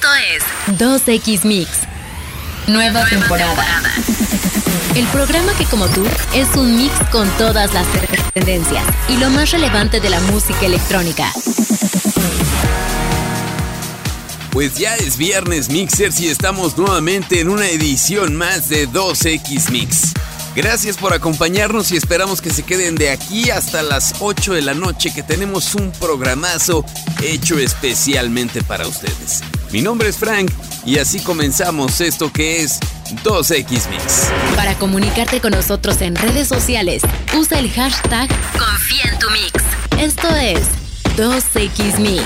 Esto es 2X Mix. Nueva, temporada. El programa que como tú es un mix con todas las tendencias y lo más relevante de la música electrónica. Pues ya es viernes Mixers y estamos nuevamente en una edición más de 2X Mix. Gracias por acompañarnos y esperamos que se queden de aquí hasta las 8 de la noche que tenemos un programazo hecho especialmente para ustedes. Mi nombre es Frank y así comenzamos esto que es 2X Mix. Para comunicarte con nosotros en redes sociales, usa el hashtag Confía en tu Mix. Esto es 2X Mix.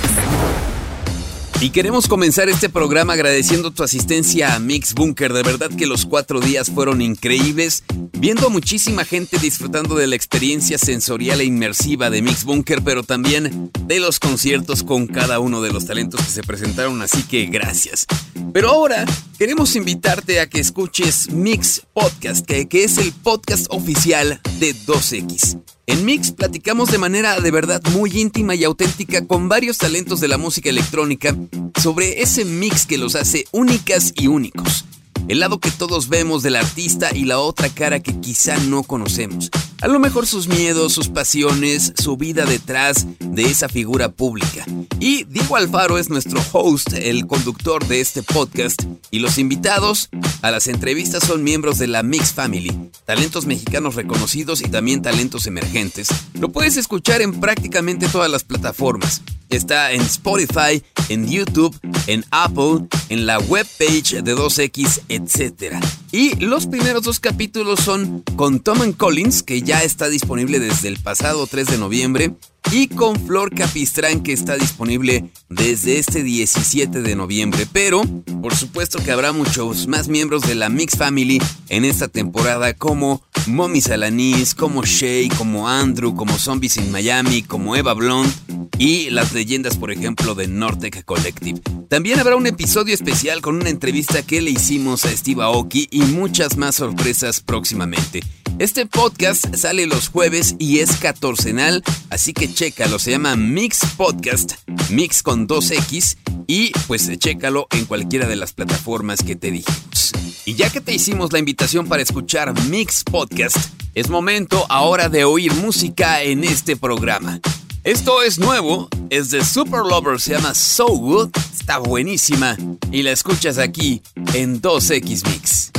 Y queremos comenzar este programa agradeciendo tu asistencia a Mix Bunker. De verdad que los cuatro días fueron increíbles, viendo a muchísima gente disfrutando de la experiencia sensorial e inmersiva de Mix Bunker, pero también de los conciertos con cada uno de los talentos que se presentaron, así que gracias. Pero ahora queremos invitarte a que escuches Mix Podcast, que, que es el podcast oficial de 2X. En Mix platicamos de manera de verdad muy íntima y auténtica con varios talentos de la música electrónica sobre ese mix que los hace únicas y únicos. El lado que todos vemos del artista y la otra cara que quizá no conocemos. A lo mejor sus miedos, sus pasiones, su vida detrás de esa figura pública. Y Diego Alfaro es nuestro host, el conductor de este podcast. Y los invitados a las entrevistas son miembros de la Mix Family, talentos mexicanos reconocidos y también talentos emergentes. Lo puedes escuchar en prácticamente todas las plataformas. Está en Spotify, en YouTube, en Apple, en la webpage de 2X, etc. Y los primeros dos capítulos son con Tom Collins, que ya está disponible desde el pasado 3 de noviembre, y con Flor Capistrán, que está disponible desde este 17 de noviembre. Pero, por supuesto que habrá muchos más miembros de la Mix Family en esta temporada, como Mommy Salanis, como Shay, como Andrew, como Zombies in Miami, como Eva Blonde y las leyendas, por ejemplo, de Nortec Collective. También habrá un episodio especial con una entrevista que le hicimos a Steve Aoki y muchas más sorpresas próximamente. Este podcast sale los jueves y es catorcenal, así que chécalo, se llama Mix Podcast, Mix con 2X, y pues chécalo en cualquiera de las plataformas que te dijimos. Y ya que te hicimos la invitación para escuchar Mix Podcast, es momento ahora de oír música en este programa. Esto es nuevo, es de Super Lover, se llama So Good, está buenísima y la escuchas aquí en 2X Mix.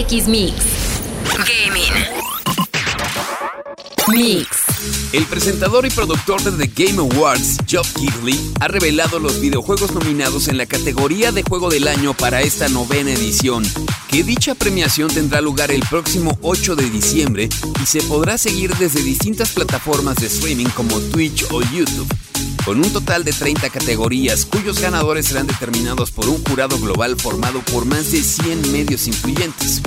2X Mix. Gaming. Mix. El presentador y productor de The Game Awards, Geoff Keighley, ha revelado los videojuegos nominados en la categoría de Juego del Año para esta novena edición, que dicha premiación tendrá lugar el próximo 8 de diciembre y se podrá seguir desde distintas plataformas de streaming como Twitch o YouTube con un total de 30 categorías cuyos ganadores serán determinados por un jurado global formado por más de 100 medios influyentes.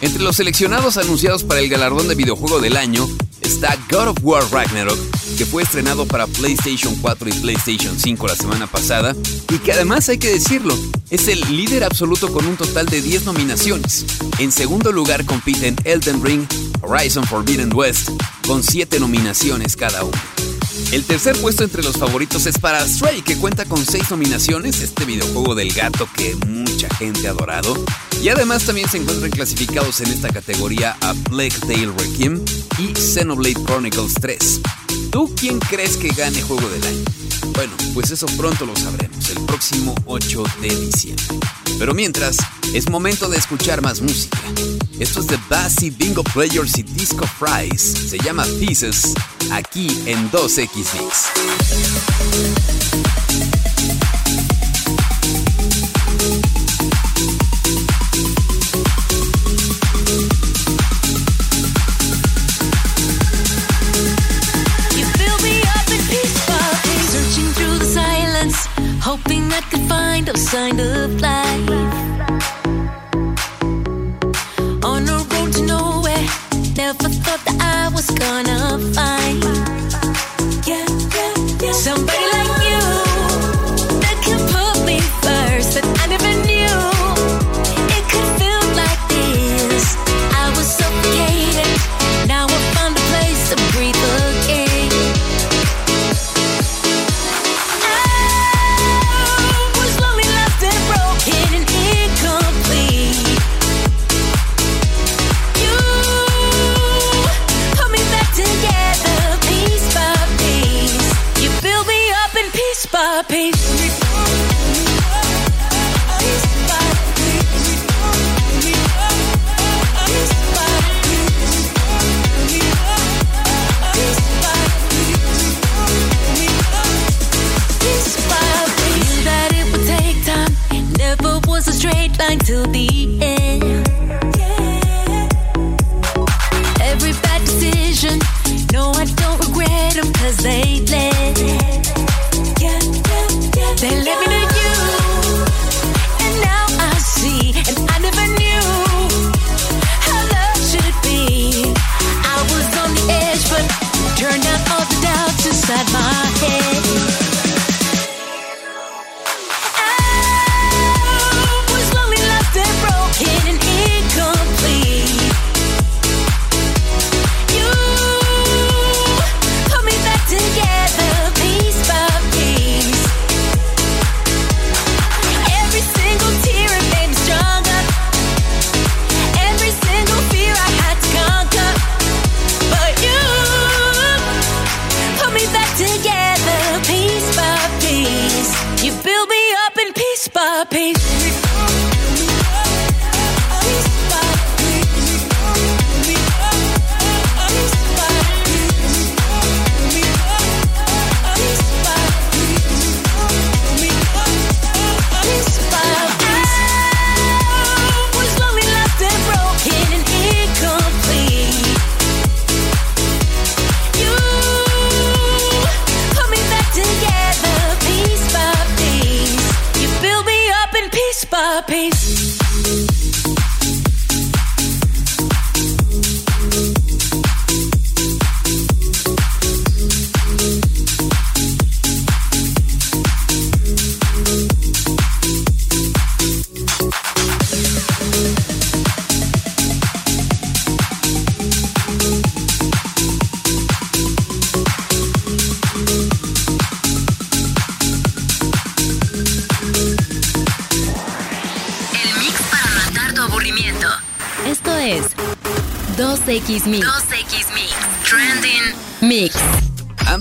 Entre los seleccionados anunciados para el galardón de videojuego del año está God of War Ragnarok, que fue estrenado para PlayStation 4 y PlayStation 5 la semana pasada, y que además hay que decirlo, es el líder absoluto con un total de 10 nominaciones. En segundo lugar compiten Elden Ring, Horizon Forbidden West, con 7 nominaciones cada uno. El tercer puesto entre los favoritos es para Stray, que cuenta con 6 nominaciones, este videojuego del gato que mucha gente ha adorado. Y además también se encuentran clasificados en esta categoría a Plague Tale Requiem y Xenoblade Chronicles 3. ¿Tú quién crees que gane juego del año? Bueno, pues eso pronto lo sabremos, el próximo 8 de diciembre. Pero mientras, es momento de escuchar más música. Esto es de Bassy Bingo Players y Disco Fries. Se llama Pieces, aquí en 2X Mix. I could find a sign of life. On a road to nowhere, never thought that I was gonna find. Yeah, yeah, yeah. Somebody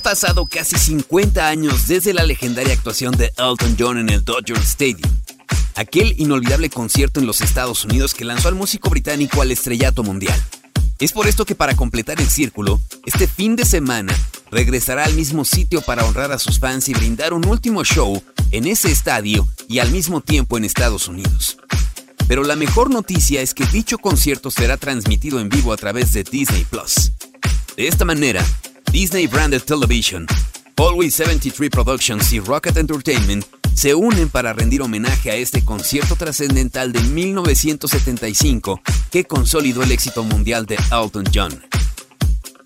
pasado casi 50 años desde la legendaria actuación de Elton John en el Dodger Stadium. aquel inolvidable concierto en los Estados Unidos que lanzó al músico británico al estrellato mundial. Es por esto que para completar el círculo, este fin de semana regresará al mismo sitio para honrar a sus fans y brindar un último show en ese estadio y al mismo tiempo en Estados Unidos. Pero la mejor noticia es que dicho concierto será transmitido en vivo a través de Disney Plus. De esta manera, Disney Branded Television, Always 73 Productions y Rocket Entertainment se unen para rendir homenaje a este concierto trascendental de 1975 que consolidó el éxito mundial de Elton John.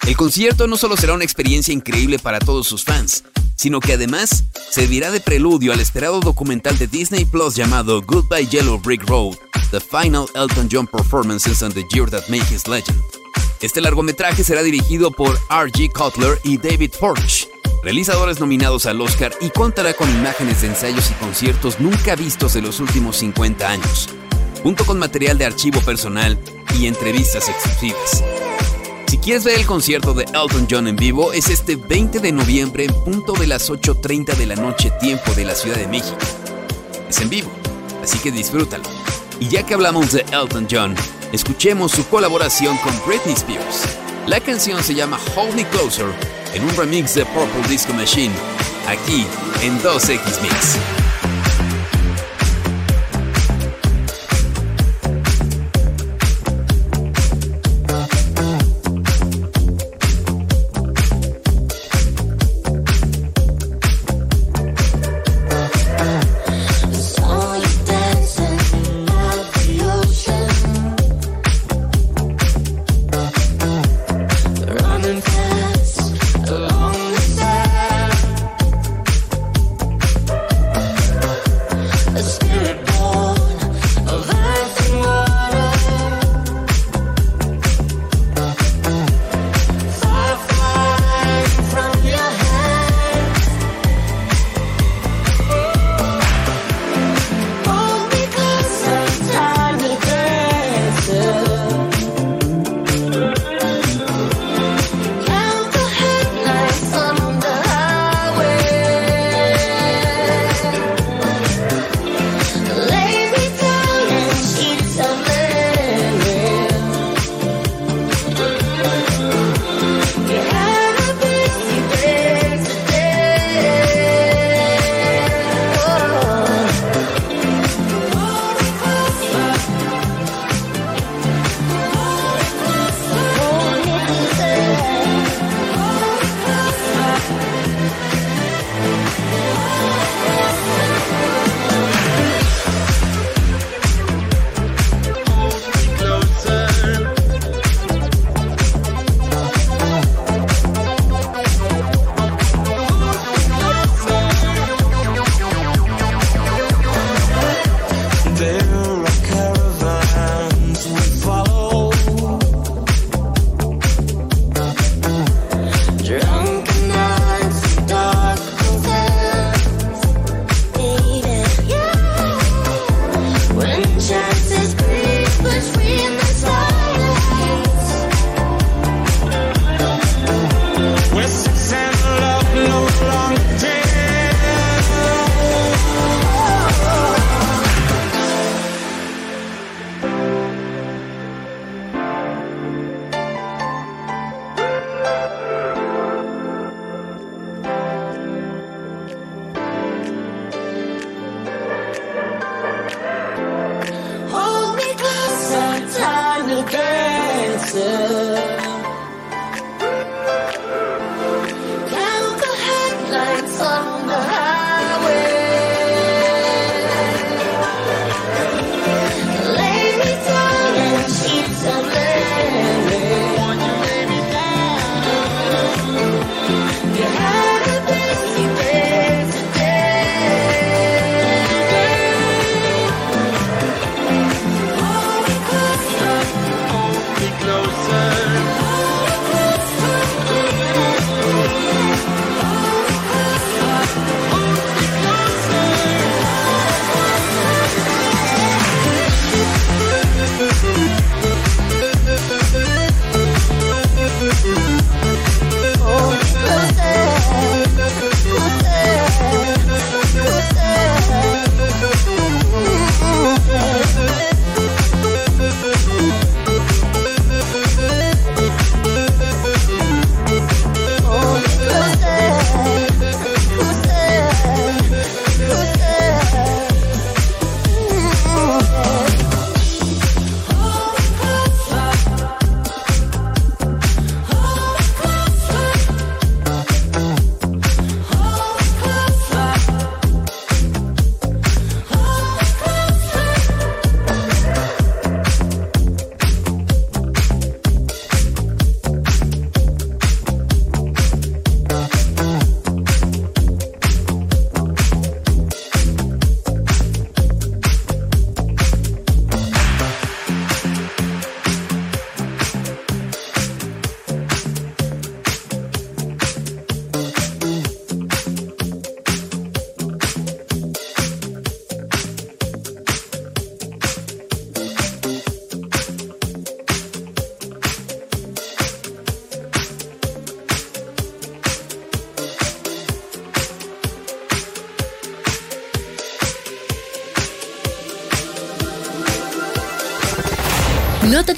El concierto no solo será una experiencia increíble para todos sus fans, sino que además servirá de preludio al esperado documental de Disney Plus llamado Goodbye Yellow Brick Road, The Final Elton John Performances and the Year That Made His Legend. Este largometraje será dirigido por R.G. Cutler y David Forge, realizadores nominados al Oscar y contará con imágenes de ensayos y conciertos nunca vistos en los últimos 50 años, junto con material de archivo personal y entrevistas exclusivas. Si quieres ver el concierto de Elton John en vivo, es este 20 de noviembre en punto de las 8.30 de la noche tiempo de la Ciudad de México. Es en vivo, así que disfrútalo. Y ya que hablamos de Elton John, escuchemos su colaboración con Britney Spears. La canción se llama Hold Me Closer en un remix de Purple Disco Machine, aquí en 2X Mix.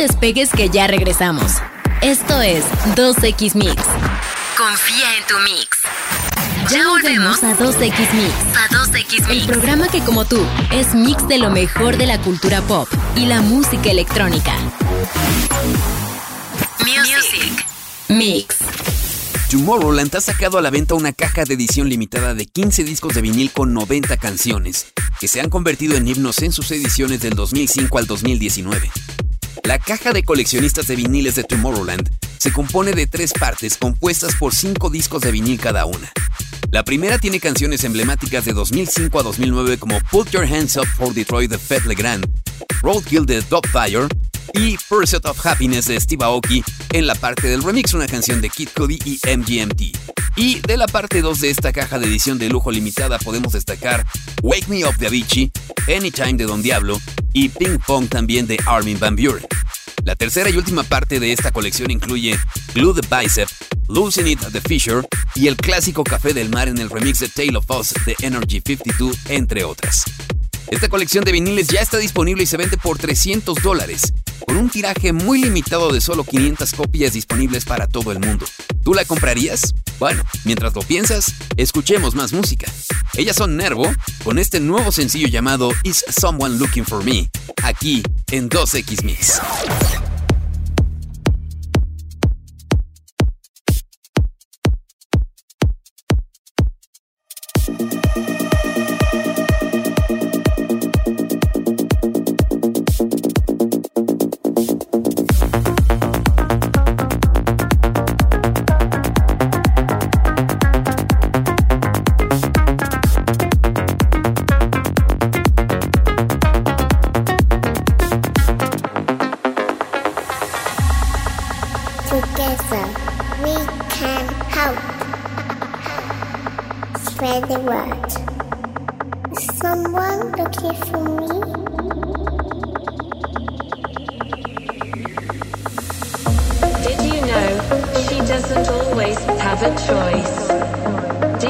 Despegues que ya regresamos. Esto es 2X Mix. Confía en tu mix. Ya volvemos a 2X Mix. A 2X Mix. El programa que como tú es mix de lo mejor de la cultura pop y la música electrónica. Music. Mix. Tomorrowland ha sacado a la venta una caja de edición limitada de 15 discos de vinil con 90 canciones, que se han convertido en himnos en sus ediciones del 2005 al 2019. La caja de coleccionistas de viniles de Tomorrowland se compone de tres partes compuestas por cinco discos de vinil cada una. La primera tiene canciones emblemáticas de 2005 a 2009 como Put Your Hands Up for Detroit de Fed Legrand, Roadkill de Fire y Pursuit of Happiness de Steve Aoki en la parte del remix, una canción de Kid Cudi y MGMT. Y de la parte 2 de esta caja de edición de lujo limitada podemos destacar Wake Me Up de Avicii, Anytime de Don Diablo y Ping Pong también de Armin Van Buren. La tercera y última parte de esta colección incluye Glue the Bicep, Losing It the Fisher y el clásico Café del Mar en el remix de Tale of Us de Energy 52, entre otras. Esta colección de viniles ya está disponible y se vende por 300 dólares, con un tiraje muy limitado de solo 500 copias disponibles para todo el mundo. ¿Tú la comprarías? Bueno, mientras lo piensas, escuchemos más música. Ellas son Nervo, con este nuevo sencillo llamado Is Someone Looking for Me, aquí en 2X Mix.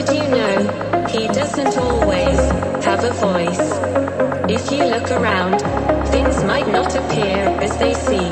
Did you know he doesn't always have a voice? If you look around, things might not appear as they seem.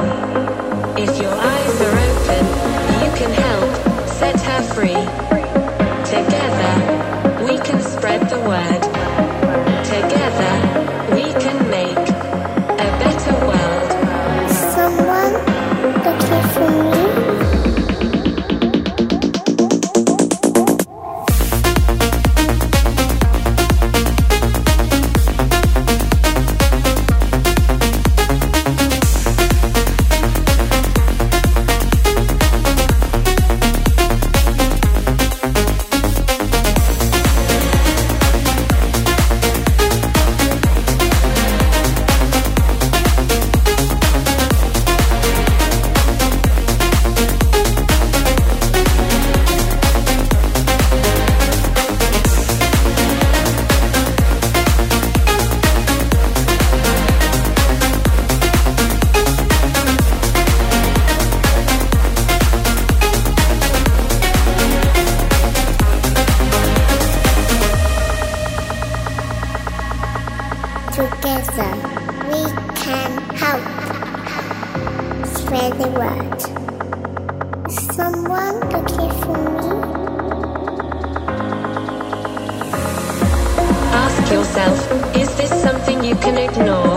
yourself. Is this something you can ignore?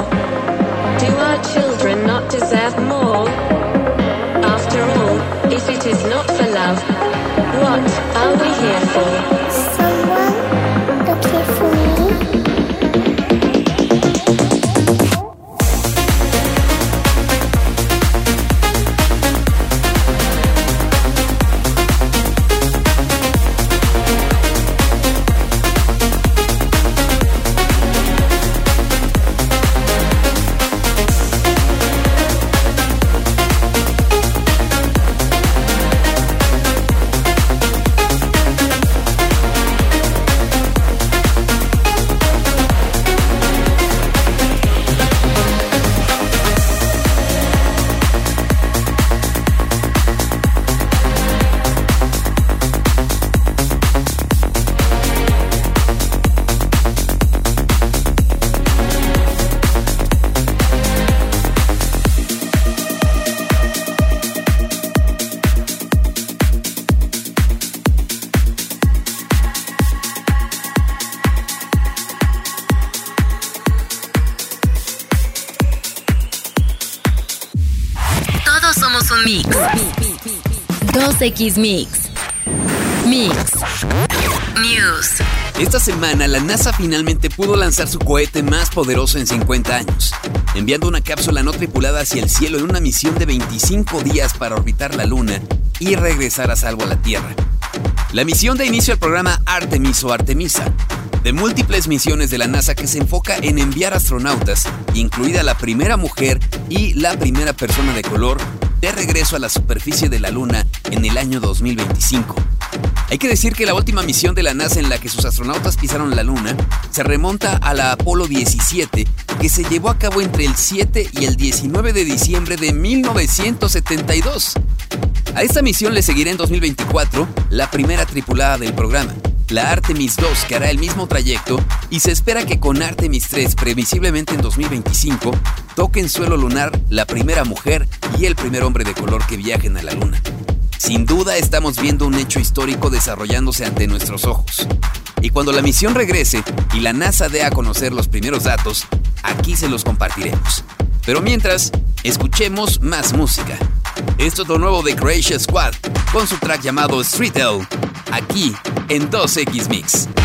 2X Mix. Mix. News. Esta semana la NASA finalmente pudo lanzar su cohete más poderoso en 50 años, enviando una cápsula no tripulada hacia el cielo en una misión de 25 días para orbitar la Luna y regresar a salvo a la Tierra. La misión da inicio al programa Artemis o Artemisa, de múltiples misiones de la NASA que se enfoca en enviar astronautas, incluida la primera mujer y la primera persona de color, de regreso a la superficie de la Luna en el año 2025. Hay que decir que la última misión de la NASA en la que sus astronautas pisaron la Luna se remonta a la Apolo 17, que se llevó a cabo entre el 7 y el 19 de diciembre de 1972. A esta misión le seguirá en 2024 la primera tripulada del programa, la Artemis 2, que hará el mismo trayecto, y se espera que con Artemis 3, previsiblemente en 2025, toquen suelo lunar la primera mujer y el primer hombre de color que viajen a la Luna. Sin duda estamos viendo un hecho histórico desarrollándose ante nuestros ojos. Y cuando la misión regrese y la NASA dé a conocer los primeros datos, aquí se los compartiremos. Pero mientras, escuchemos más música. Esto es lo nuevo de Croatia Squad con su track llamado Street L, aquí en 2X Mix.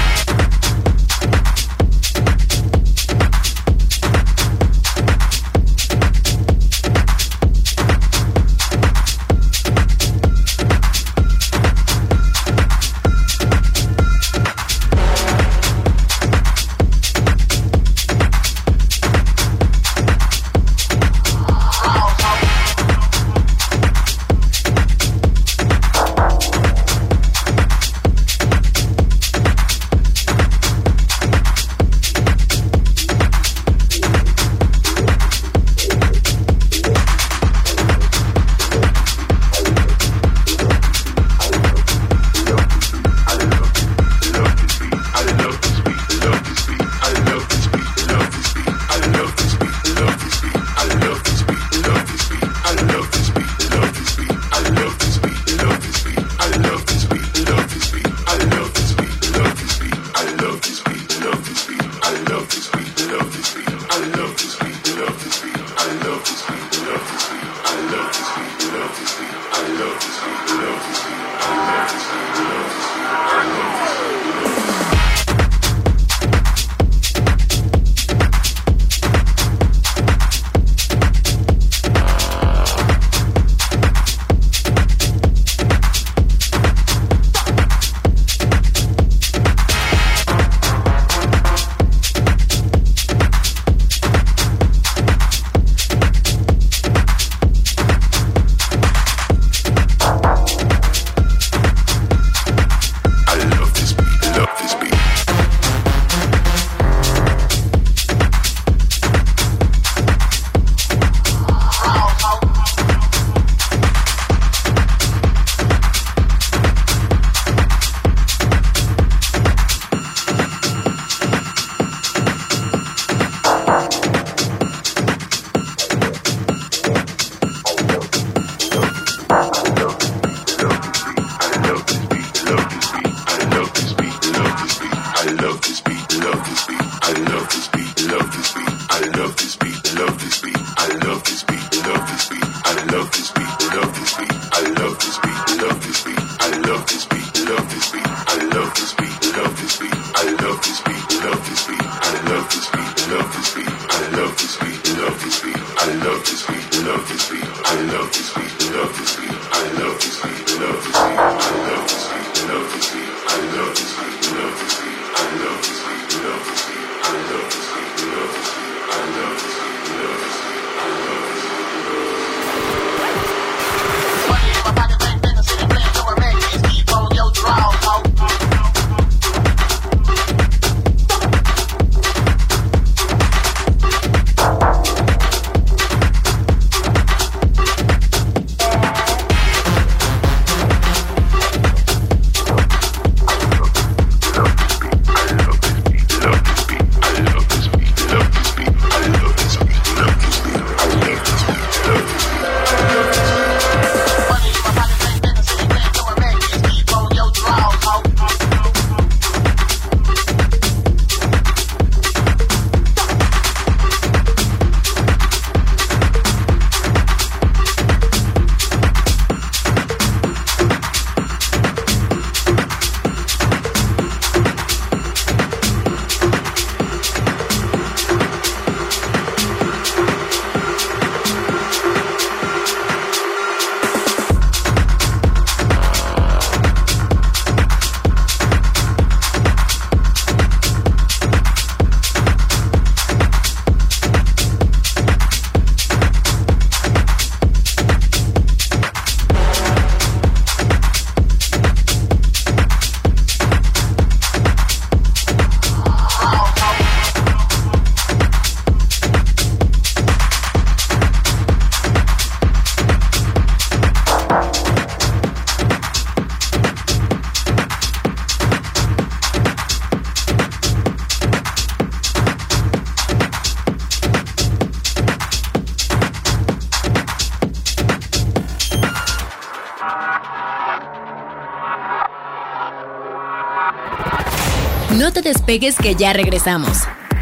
Te despegues que ya regresamos.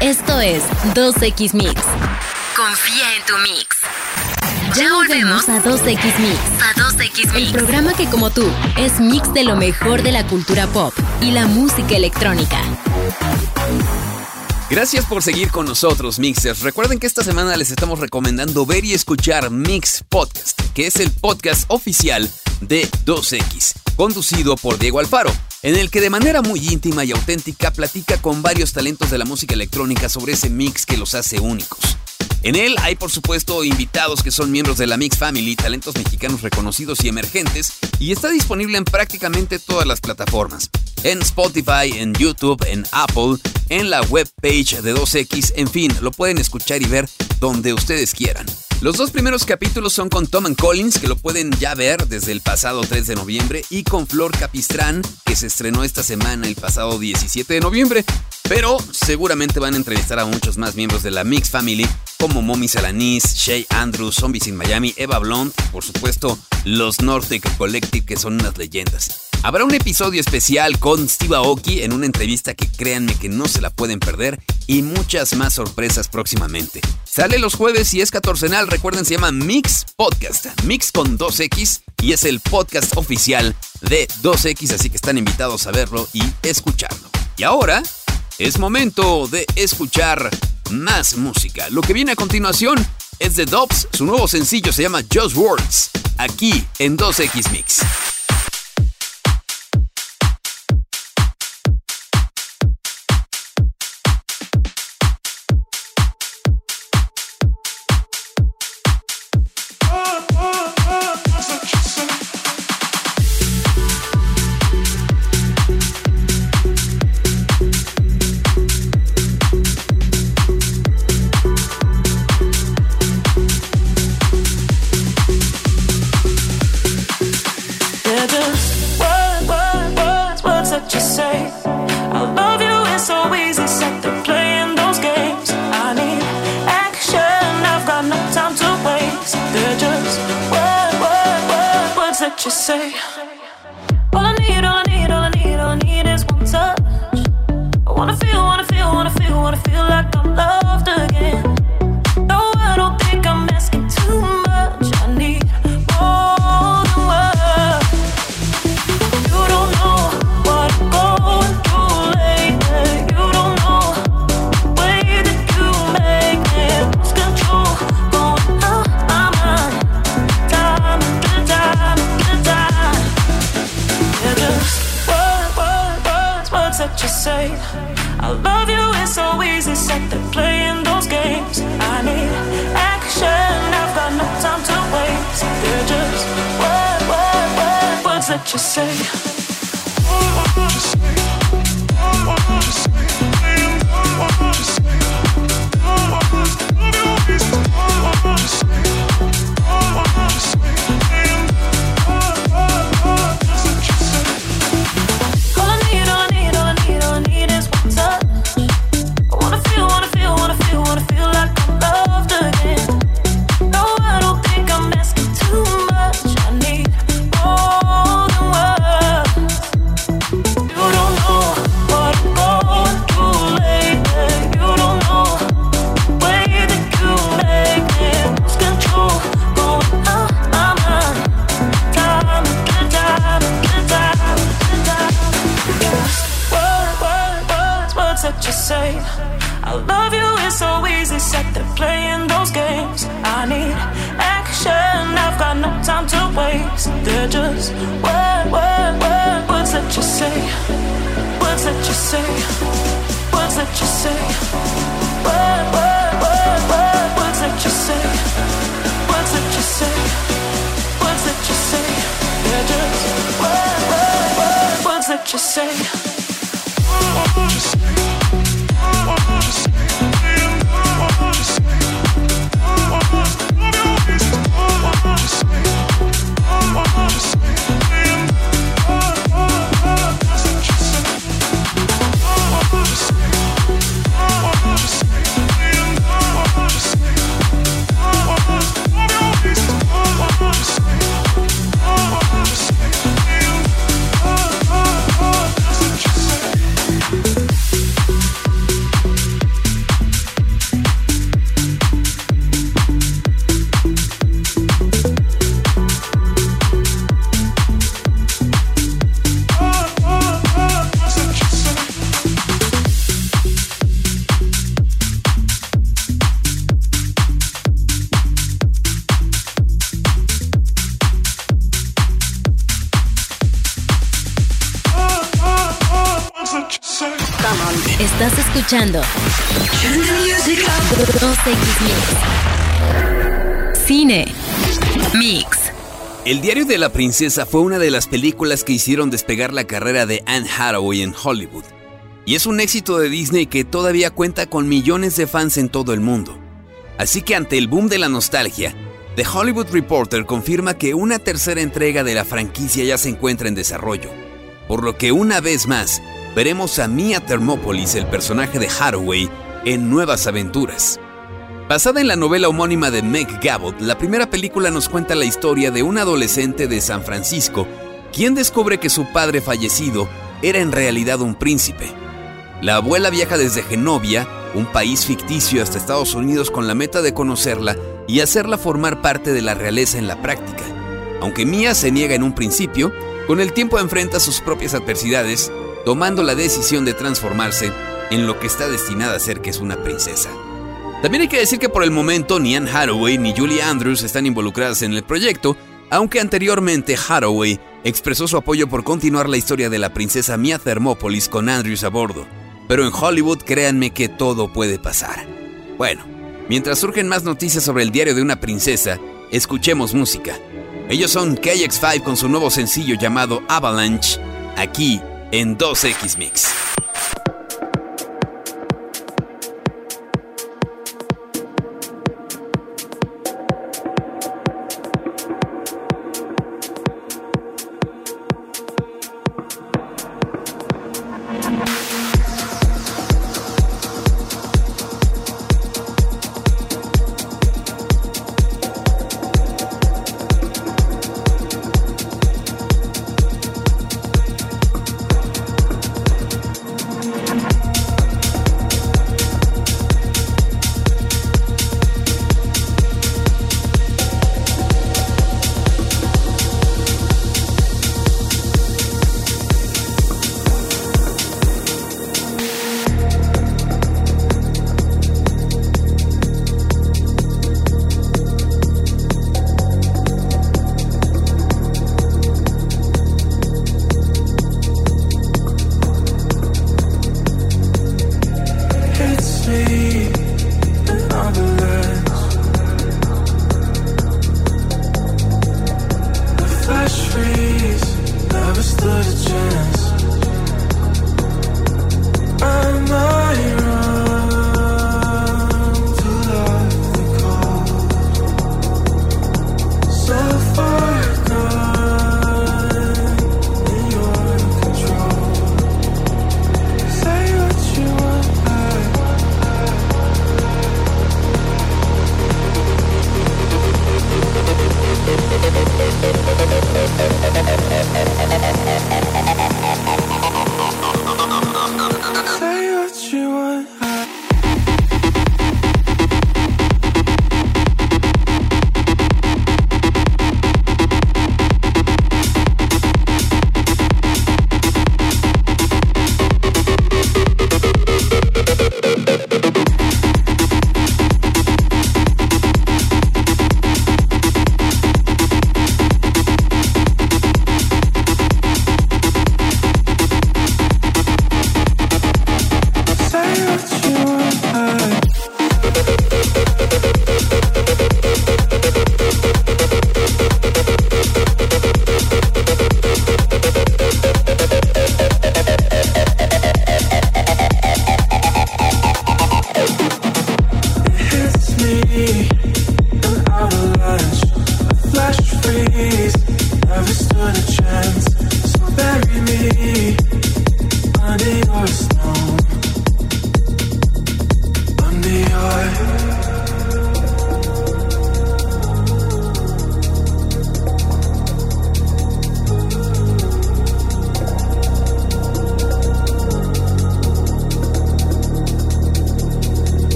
Esto es 2X Mix. Confía en tu mix. Ya volvemos a 2X Mix. A 2X Mix. El programa que como tú es mix de lo mejor de la cultura pop y la música electrónica. Gracias por seguir con nosotros, Mixers. Recuerden que esta semana les estamos recomendando ver y escuchar Mix Podcast, que es el podcast oficial de 2X, conducido por Diego Alfaro, en el que de manera muy íntima y auténtica platica con varios talentos de la música electrónica sobre ese mix que los hace únicos. En él hay por supuesto invitados que son miembros de la Mix Family, talentos mexicanos reconocidos y emergentes, y está disponible en prácticamente todas las plataformas. En Spotify, en YouTube, en Apple, en la webpage de 2X, en fin, lo pueden escuchar y ver donde ustedes quieran. Los dos primeros capítulos son con Tom Collins, que lo pueden ya ver desde el pasado 3 de noviembre, y con Flor Capistrán, que se estrenó esta semana el pasado 17 de noviembre. Pero seguramente van a entrevistar a muchos más miembros de la Mix Family, como Mommy Salanis, Shay Andrews, Zombies in Miami, Eva Blonde, y por supuesto los Nortec Collective, que son unas leyendas. Habrá un episodio especial con Steve Aoki en una entrevista que créanme que no se la pueden perder y muchas más sorpresas próximamente. Sale los jueves y es catorcenal, recuerden se llama Mix Podcast, Mix con 2X y es el podcast oficial de 2X, así que están invitados a verlo y escucharlo. Y ahora es momento de escuchar más música. Lo que viene a continuación es de Dobbs, su nuevo sencillo se llama Just Words, aquí en 2X Mix. you say? you say? That you say? What's that you say? What's that you say? Yeah, just what, what, that you say? Escuchando 2X Mix. Cine Mix. El diario de la princesa fue una de las películas que hicieron despegar la carrera de Anne Hathaway en Hollywood. Y es un éxito de Disney que todavía cuenta con millones de fans en todo el mundo. Así que ante el boom de la nostalgia, The Hollywood Reporter confirma que una tercera entrega de la franquicia ya se encuentra en desarrollo, por lo que una vez más veremos a Mia Thermopolis, el personaje de Hathaway, en nuevas aventuras. Basada en la novela homónima de Meg Gabot, la primera película nos cuenta la historia de un adolescente de San Francisco, quien descubre que su padre fallecido era en realidad un príncipe. La abuela viaja desde Genovia, un país ficticio, hasta Estados Unidos con la meta de conocerla y hacerla formar parte de la realeza en la práctica. Aunque Mia se niega en un principio, con el tiempo enfrenta sus propias adversidades, tomando la decisión de transformarse en lo que está destinada a ser, que es una princesa. También hay que decir que por el momento ni Anne Hathaway ni Julie Andrews están involucradas en el proyecto, aunque anteriormente Hathaway expresó su apoyo por continuar la historia de la princesa Mia Thermopolis con Andrews a bordo. Pero en Hollywood créanme que todo puede pasar. Bueno, mientras surgen más noticias sobre el diario de una princesa, escuchemos música. Ellos son KX5 con su nuevo sencillo llamado Avalanche, aquí en 2X Mix.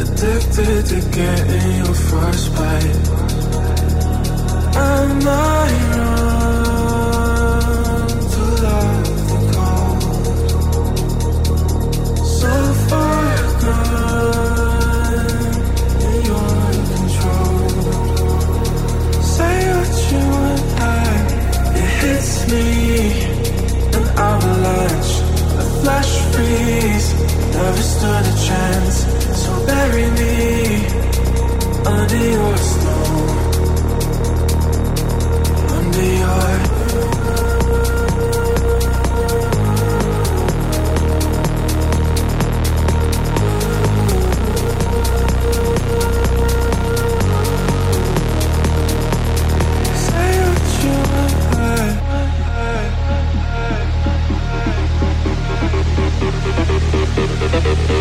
addicted to getting your first bite. Am I wrong to love the cold? So far gone, in your control. Say what you want, I, it hits me, and an avalanche, a flash freeze. Never stood a chance. 2X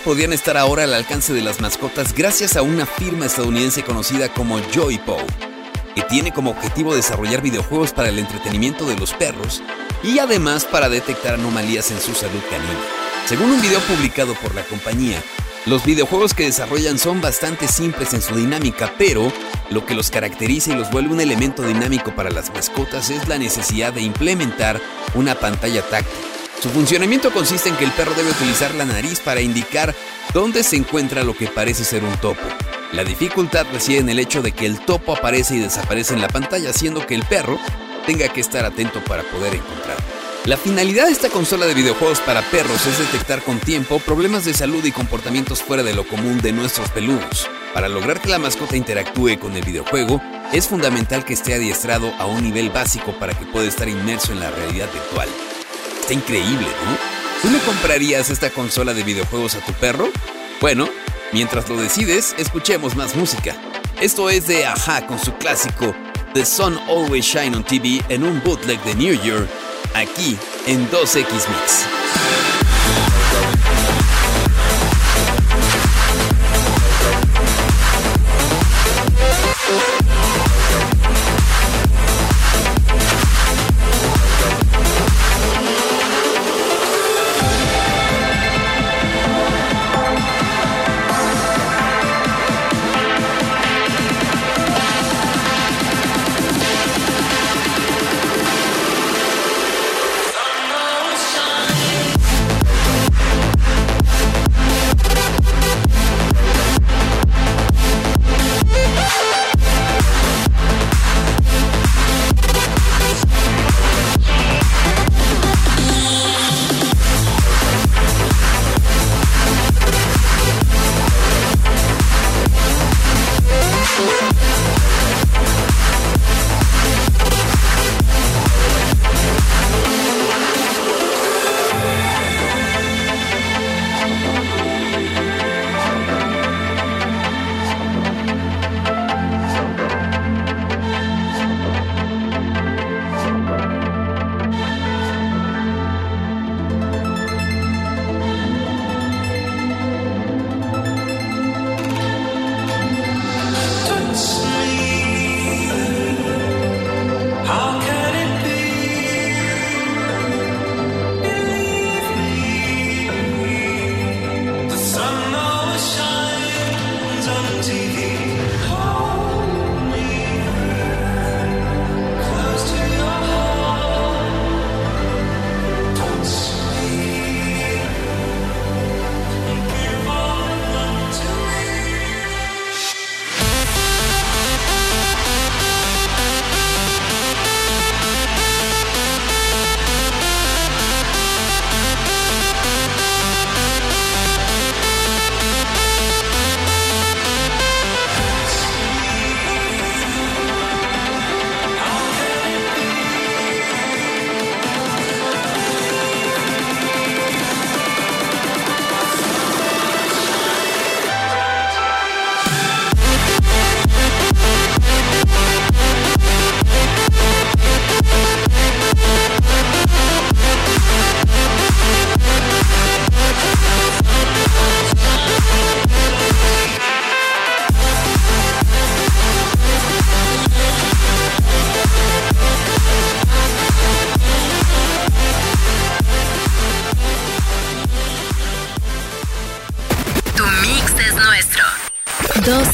Podían estar ahora al alcance de las mascotas gracias a una firma estadounidense conocida como Joypo, que tiene como objetivo desarrollar videojuegos para el entretenimiento de los perros y además para detectar anomalías en su salud canina. Según un video publicado por la compañía, los videojuegos que desarrollan son bastante simples en su dinámica, pero lo que los caracteriza y los vuelve un elemento dinámico para las mascotas es la necesidad de implementar una pantalla táctil. Su funcionamiento consiste en que el perro debe utilizar la nariz para indicar dónde se encuentra lo que parece ser un topo. La dificultad reside en el hecho de que el topo aparece y desaparece en la pantalla, haciendo que el perro tenga que estar atento para poder encontrarlo. La finalidad de esta consola de videojuegos para perros es detectar con tiempo problemas de salud y comportamientos fuera de lo común de nuestros peludos. Para lograr que la mascota interactúe con el videojuego, es fundamental que esté adiestrado a un nivel básico para que pueda estar inmerso en la realidad virtual. Increíble, ¿no? ¿Tú le comprarías esta consola de videojuegos a tu perro? Bueno, mientras lo decides, escuchemos más música. Esto es de Aja con su clásico The Sun Always Shine on TV en un bootleg de New Year, aquí en 2X Mix.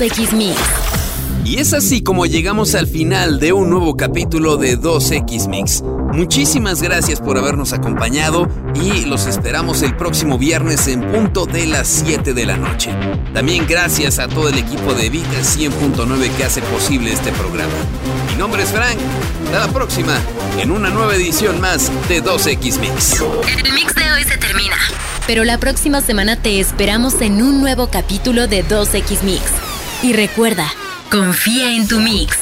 2X Mix. Y es así como llegamos al final de un nuevo capítulo de 2X Mix. Muchísimas gracias por habernos acompañado y los esperamos el próximo viernes en punto de las 7 de la noche. También gracias a todo el equipo de Vita 100.9 que hace posible este programa. Mi nombre es Frank. Hasta la próxima en una nueva edición más de 2X Mix. El mix de hoy se termina. Pero la próxima semana te esperamos en un nuevo capítulo de 2X Mix. Y recuerda, confía en tu mix.